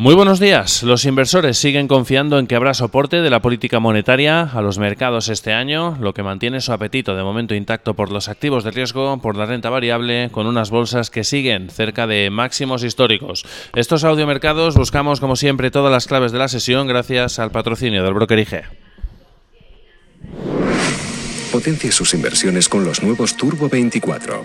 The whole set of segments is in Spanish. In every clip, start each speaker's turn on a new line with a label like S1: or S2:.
S1: Muy buenos días. Los inversores siguen confiando en que habrá soporte de la política monetaria a los mercados este año, lo que mantiene su apetito de momento intacto por los activos de riesgo, por la renta variable, con unas bolsas que siguen cerca de máximos históricos. Estos audiomercados buscamos, como siempre, todas las claves de la sesión gracias al patrocinio del broker IG.
S2: Potencia sus inversiones con los nuevos Turbo 24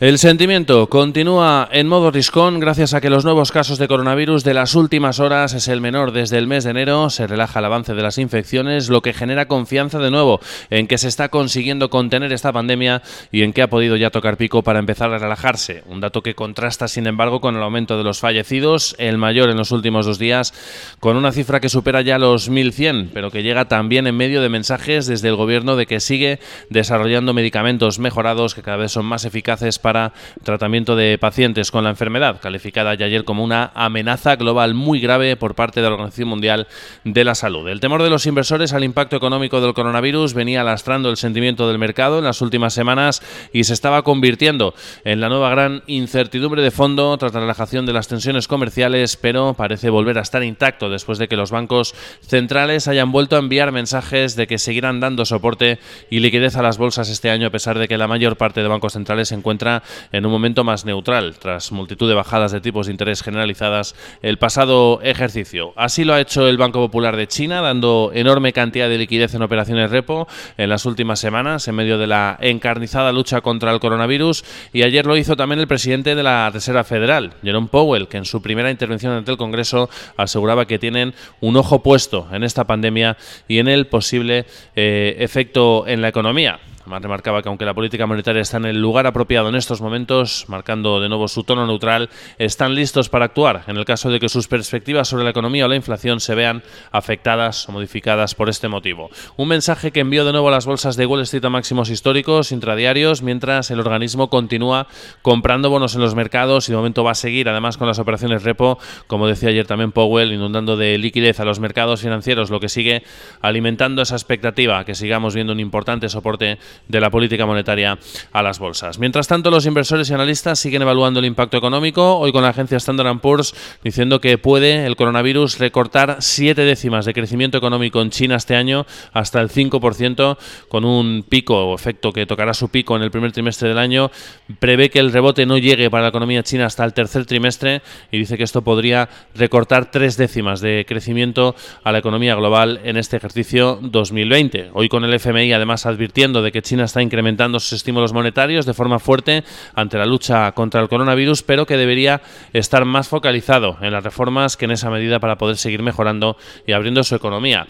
S1: El sentimiento continúa en modo riscón gracias a que los nuevos casos de coronavirus de las últimas horas es el menor desde el mes de enero, se relaja el avance de las infecciones, lo que genera confianza de nuevo en que se está consiguiendo contener esta pandemia y en que ha podido ya tocar pico para empezar a relajarse. Un dato que contrasta, sin embargo, con el aumento de los fallecidos, el mayor en los últimos dos días, con una cifra que supera ya los 1.100, pero que llega también en medio de mensajes desde el gobierno de que sigue desarrollando medicamentos mejorados que cada vez son más eficaces para tratamiento de pacientes con la enfermedad, calificada ya ayer como una amenaza global muy grave por parte de la Organización Mundial de la Salud. El temor de los inversores al impacto económico del coronavirus venía lastrando el sentimiento del mercado en las últimas semanas y se estaba convirtiendo en la nueva gran incertidumbre de fondo tras la relajación de las tensiones comerciales, pero parece volver a estar intacto después de que los bancos centrales hayan vuelto a enviar mensajes de que seguirán dando soporte y liquidez a las bolsas este año a pesar de que la mayor parte de bancos centrales se en un momento más neutral, tras multitud de bajadas de tipos de interés generalizadas el pasado ejercicio. Así lo ha hecho el Banco Popular de China, dando enorme cantidad de liquidez en operaciones repo en las últimas semanas, en medio de la encarnizada lucha contra el coronavirus, y ayer lo hizo también el presidente de la Reserva Federal, Jerome Powell, que en su primera intervención ante el Congreso aseguraba que tienen un ojo puesto en esta pandemia y en el posible eh, efecto en la economía. Además remarcaba que aunque la política monetaria está en el lugar apropiado en estos momentos, marcando de nuevo su tono neutral, están listos para actuar en el caso de que sus perspectivas sobre la economía o la inflación se vean afectadas o modificadas por este motivo. Un mensaje que envió de nuevo a las bolsas de Wall Street a máximos históricos intradiarios, mientras el organismo continúa comprando bonos en los mercados y de momento va a seguir además con las operaciones repo, como decía ayer también Powell, inundando de liquidez a los mercados financieros, lo que sigue alimentando esa expectativa que sigamos viendo un importante soporte de la política monetaria a las bolsas. Mientras tanto, los inversores y analistas siguen evaluando el impacto económico, hoy con la agencia Standard Poor's diciendo que puede el coronavirus recortar siete décimas de crecimiento económico en China este año hasta el 5%, con un pico o efecto que tocará su pico en el primer trimestre del año. Prevé que el rebote no llegue para la economía china hasta el tercer trimestre y dice que esto podría recortar tres décimas de crecimiento a la economía global en este ejercicio 2020. Hoy con el FMI además advirtiendo de que China está incrementando sus estímulos monetarios de forma fuerte ante la lucha contra el coronavirus, pero que debería estar más focalizado en las reformas que en esa medida para poder seguir mejorando y abriendo su economía.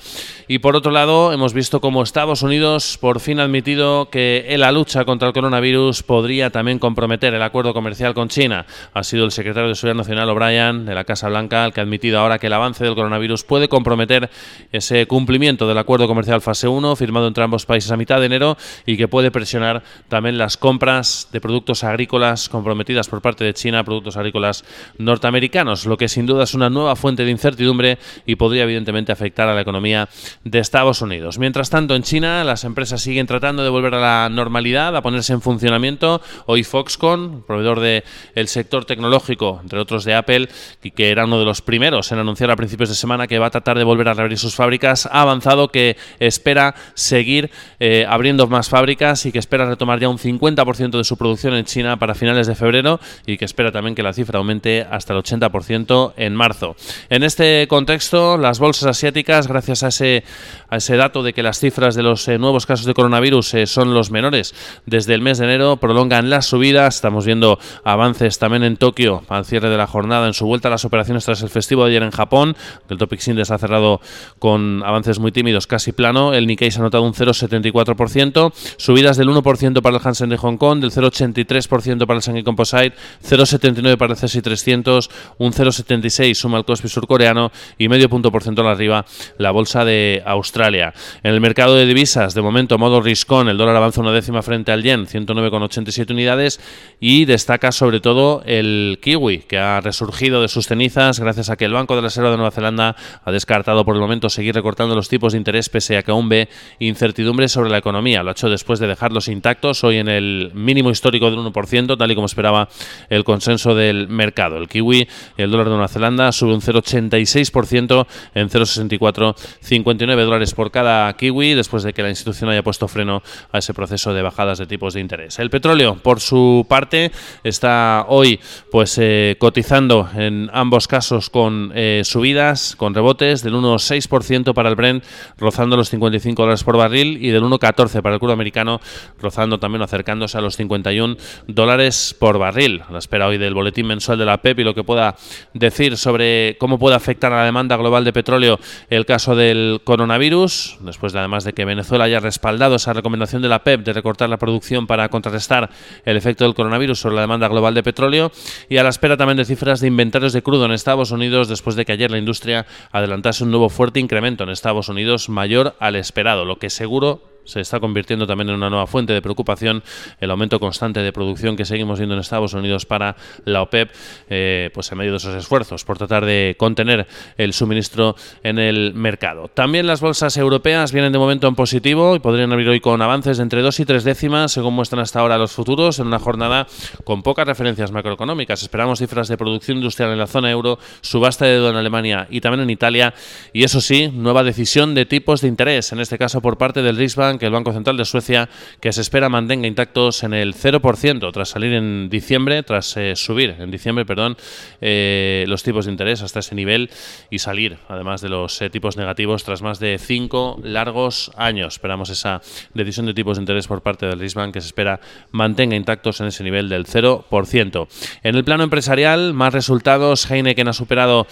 S1: Y por otro lado, hemos visto cómo Estados Unidos por fin ha admitido que la lucha contra el coronavirus podría también comprometer el acuerdo comercial con China. Ha sido el secretario de Seguridad Nacional O'Brien de la Casa Blanca el que ha admitido ahora que el avance del coronavirus puede comprometer ese cumplimiento del acuerdo comercial fase 1 firmado entre ambos países a mitad de enero y que puede presionar también las compras de productos agrícolas comprometidas por parte de China, productos agrícolas norteamericanos, lo que sin duda es una nueva fuente de incertidumbre y podría evidentemente afectar a la economía de Estados Unidos. Mientras tanto, en China las empresas siguen tratando de volver a la normalidad, a ponerse en funcionamiento. Hoy Foxconn, proveedor del el sector tecnológico, entre otros de Apple, que era uno de los primeros en anunciar a principios de semana que va a tratar de volver a reabrir sus fábricas, ha avanzado que espera seguir eh, abriendo más fábricas y que espera retomar ya un 50% de su producción en China para finales de febrero y que espera también que la cifra aumente hasta el 80% en marzo. En este contexto, las bolsas asiáticas, gracias a ese, a ese dato de que las cifras de los eh, nuevos casos de coronavirus eh, son los menores desde el mes de enero, prolongan las subidas. Estamos viendo avances también en Tokio al cierre de la jornada en su vuelta a las operaciones tras el festivo de ayer en Japón. El Topic Index ha cerrado con avances muy tímidos, casi plano. El Nikkei se ha notado un 0,74%. Subidas del 1% para el Hansen de Hong Kong, del 0,83% para el Shanghai Composite, 0,79 para el CSI 300, un 0,76 suma el Kospi surcoreano y medio punto porcentual arriba la bolsa de Australia. En el mercado de divisas, de momento, modo riscón, el dólar avanza una décima frente al yen, 109,87 unidades y destaca sobre todo el kiwi, que ha resurgido de sus cenizas gracias a que el Banco de la Reserva de Nueva Zelanda ha descartado por el momento seguir recortando los tipos de interés pese a que aún ve incertidumbre sobre la economía. Lo ha hecho después de dejarlos intactos, hoy en el mínimo histórico del 1%, tal y como esperaba el consenso del mercado. El kiwi, el dólar de Nueva Zelanda, sube un 0,86% en 0,6459 dólares por cada kiwi, después de que la institución haya puesto freno a ese proceso de bajadas de tipos de interés. El petróleo, por su parte, está hoy pues eh, cotizando en ambos casos con eh, subidas, con rebotes del 1,6% para el Brent, rozando los 55 dólares por barril, y del 1,14 para el crudo americano, rozando también acercándose a los 51 dólares por barril. A la espera hoy del boletín mensual de la PEP y lo que pueda decir sobre cómo puede afectar a la demanda global de petróleo el caso del coronavirus, después de además de que Venezuela haya respaldado esa recomendación de la PEP de recortar la producción para contrarrestar el efecto del coronavirus sobre la demanda global de petróleo y a la espera también de cifras de inventarios de crudo en Estados Unidos después de que ayer la industria adelantase un nuevo fuerte incremento en Estados Unidos mayor al esperado, lo que seguro se está convirtiendo también en una nueva fuente de preocupación el aumento constante de producción que seguimos viendo en Estados Unidos para la OPEP, eh, pues en medio de esos esfuerzos por tratar de contener el suministro en el mercado. También las bolsas europeas vienen de momento en positivo y podrían abrir hoy con avances de entre dos y tres décimas, según muestran hasta ahora los futuros, en una jornada con pocas referencias macroeconómicas. Esperamos cifras de producción industrial en la zona euro, subasta de deuda en Alemania y también en Italia, y eso sí, nueva decisión de tipos de interés, en este caso por parte del Riksbank que el Banco Central de Suecia, que se espera mantenga intactos en el 0% tras salir en diciembre, tras eh, subir en diciembre, perdón, eh, los tipos de interés hasta ese nivel y salir, además de los eh, tipos negativos, tras más de cinco largos años. Esperamos esa decisión de tipos de interés por parte del Riksbank que se espera mantenga intactos en ese nivel del 0%. En el plano empresarial, más resultados. Heineken ha superado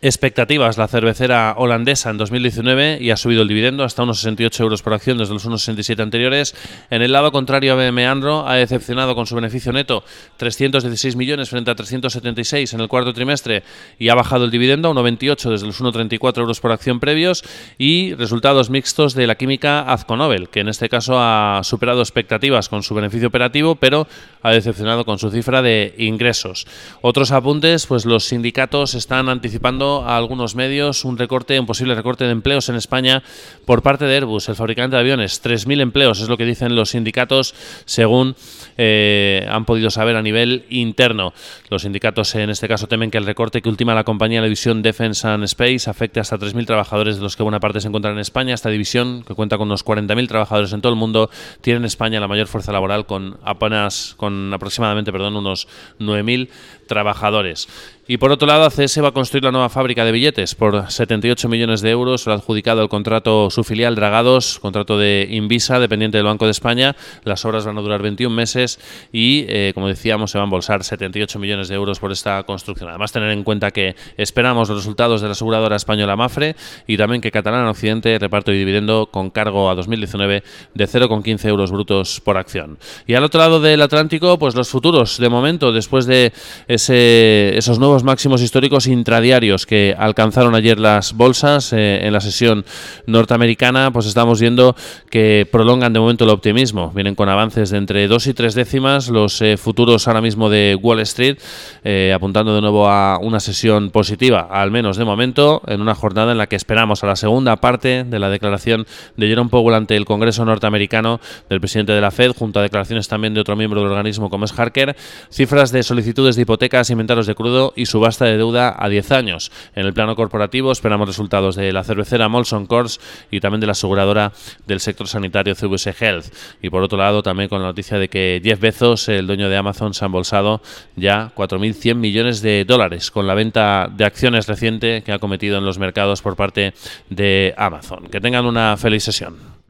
S1: expectativas la cervecera holandesa en 2019 y ha subido el dividendo hasta unos 68 euros por acción desde los unos 67 anteriores. En el lado contrario, ABM Anro ha decepcionado con su beneficio neto 316 millones frente a 376 en el cuarto trimestre y ha bajado el dividendo a 1,28 desde los 1,34 euros por acción previos y resultados mixtos de la química Azconobel, que en este caso ha superado expectativas con su beneficio operativo, pero ha decepcionado con su cifra de ingresos. Otros apuntes, pues los sindicatos están anticipando a algunos medios un recorte, un posible recorte de empleos en España por parte de Airbus, el fabricante de aviones. 3.000 empleos es lo que dicen los sindicatos, según eh, han podido saber a nivel interno. Los sindicatos en este caso temen que el recorte que ultima la compañía la división Defense and Space afecte hasta 3.000 trabajadores, de los que buena parte se encuentran en España. Esta división, que cuenta con unos 40.000 trabajadores en todo el mundo, tiene en España la mayor fuerza laboral con apenas, con aproximadamente, perdón, unos 9.000 trabajadores. Y por otro lado, ACS va a construir la nueva fábrica de billetes por 78 millones de euros. Lo ha adjudicado el contrato su filial Dragados, contrato de Invisa, dependiente del Banco de España. Las obras van a durar 21 meses y, eh, como decíamos, se van a embolsar 78 millones de euros por esta construcción. Además, tener en cuenta que esperamos los resultados de la aseguradora española Mafre y también que Catalán Occidente reparto y dividendo con cargo a 2019 de 0,15 euros brutos por acción. Y al otro lado del Atlántico, pues los futuros, de momento, después de esos nuevos máximos históricos intradiarios que alcanzaron ayer las bolsas eh, en la sesión norteamericana, pues estamos viendo que prolongan de momento el optimismo. Vienen con avances de entre dos y tres décimas los eh, futuros ahora mismo de Wall Street, eh, apuntando de nuevo a una sesión positiva, al menos de momento, en una jornada en la que esperamos a la segunda parte de la declaración de Jerome Powell ante el Congreso norteamericano del presidente de la Fed, junto a declaraciones también de otro miembro del organismo como es Harker, cifras de solicitudes de hipotecas, inventarios de crudo y subasta de deuda a 10 años. En el plano corporativo esperamos resultados de la cervecera Molson Coors y también de la aseguradora del sector sanitario CVS Health. Y por otro lado, también con la noticia de que Jeff Bezos, el dueño de Amazon, se ha embolsado ya 4.100 millones de dólares con la venta de acciones reciente que ha cometido en los mercados por parte de Amazon. Que tengan una feliz sesión.